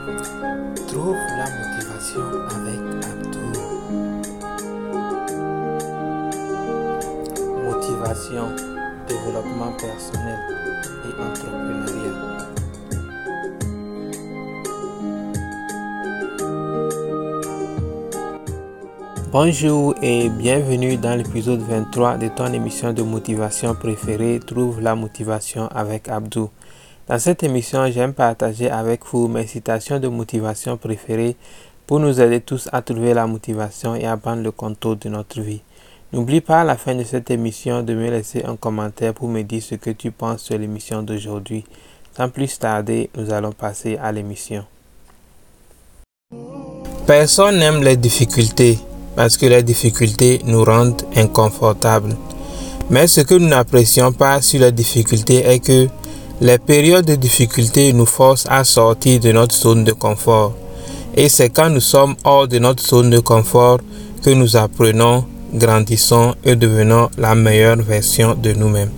Trouve la motivation avec Abdou. Motivation, développement personnel et entrepreneuriat. Bonjour et bienvenue dans l'épisode 23 de ton émission de motivation préférée Trouve la motivation avec Abdou. Dans cette émission, j'aime partager avec vous mes citations de motivation préférées pour nous aider tous à trouver la motivation et à prendre le contrôle de notre vie. N'oublie pas à la fin de cette émission de me laisser un commentaire pour me dire ce que tu penses sur l'émission d'aujourd'hui. Sans plus tarder, nous allons passer à l'émission. Personne n'aime les difficultés parce que les difficultés nous rendent inconfortables. Mais ce que nous n'apprécions pas sur les difficultés est que les périodes de difficulté nous forcent à sortir de notre zone de confort. Et c'est quand nous sommes hors de notre zone de confort que nous apprenons, grandissons et devenons la meilleure version de nous-mêmes.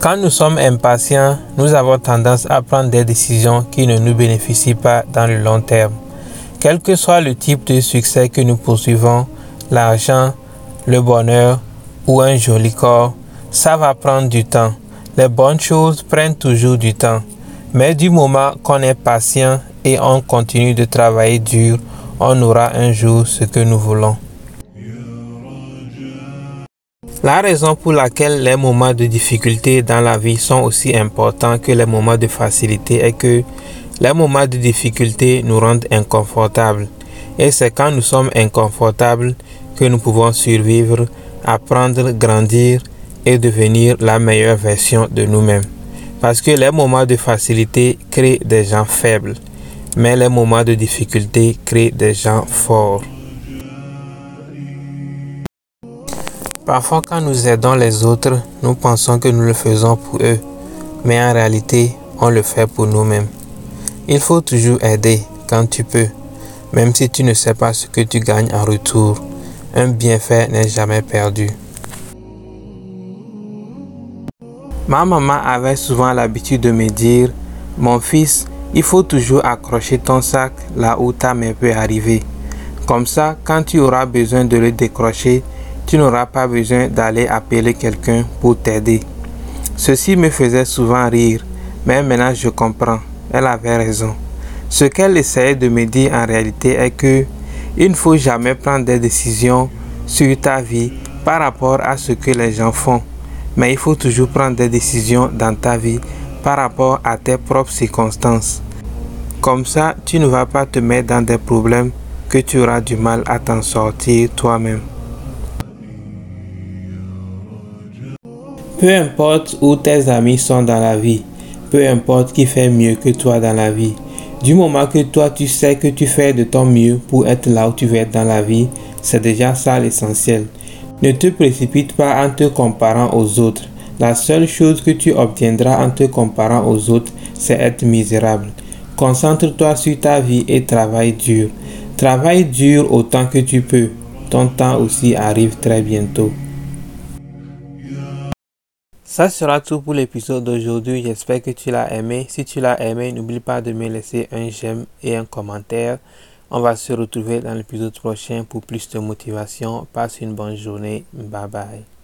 Quand nous sommes impatients, nous avons tendance à prendre des décisions qui ne nous bénéficient pas dans le long terme. Quel que soit le type de succès que nous poursuivons, l'argent, le bonheur ou un joli corps, ça va prendre du temps. Les bonnes choses prennent toujours du temps. Mais du moment qu'on est patient et on continue de travailler dur, on aura un jour ce que nous voulons. La raison pour laquelle les moments de difficulté dans la vie sont aussi importants que les moments de facilité est que les moments de difficulté nous rendent inconfortables et c'est quand nous sommes inconfortables que nous pouvons survivre, apprendre, grandir devenir la meilleure version de nous-mêmes. Parce que les moments de facilité créent des gens faibles, mais les moments de difficulté créent des gens forts. Parfois quand nous aidons les autres, nous pensons que nous le faisons pour eux, mais en réalité, on le fait pour nous-mêmes. Il faut toujours aider quand tu peux, même si tu ne sais pas ce que tu gagnes en retour. Un bienfait n'est jamais perdu. Ma maman avait souvent l'habitude de me dire, mon fils, il faut toujours accrocher ton sac là où ta main peut arriver. Comme ça, quand tu auras besoin de le décrocher, tu n'auras pas besoin d'aller appeler quelqu'un pour t'aider. Ceci me faisait souvent rire, mais maintenant je comprends elle avait raison. Ce qu'elle essayait de me dire en réalité est que il ne faut jamais prendre des décisions sur ta vie par rapport à ce que les gens font, mais il faut toujours prendre des décisions dans ta vie par rapport à tes propres circonstances. Comme ça, tu ne vas pas te mettre dans des problèmes que tu auras du mal à t'en sortir toi-même. Peu importe où tes amis sont dans la vie, peu importe qui fait mieux que toi dans la vie. Du moment que toi tu sais que tu fais de ton mieux pour être là où tu veux être dans la vie, c'est déjà ça l'essentiel. Ne te précipite pas en te comparant aux autres. La seule chose que tu obtiendras en te comparant aux autres, c'est être misérable. Concentre-toi sur ta vie et travaille dur. Travaille dur autant que tu peux. Ton temps aussi arrive très bientôt. Ça sera tout pour l'épisode d'aujourd'hui. J'espère que tu l'as aimé. Si tu l'as aimé, n'oublie pas de me laisser un j'aime et un commentaire. On va se retrouver dans l'épisode prochain pour plus de motivation. Passe une bonne journée. Bye bye.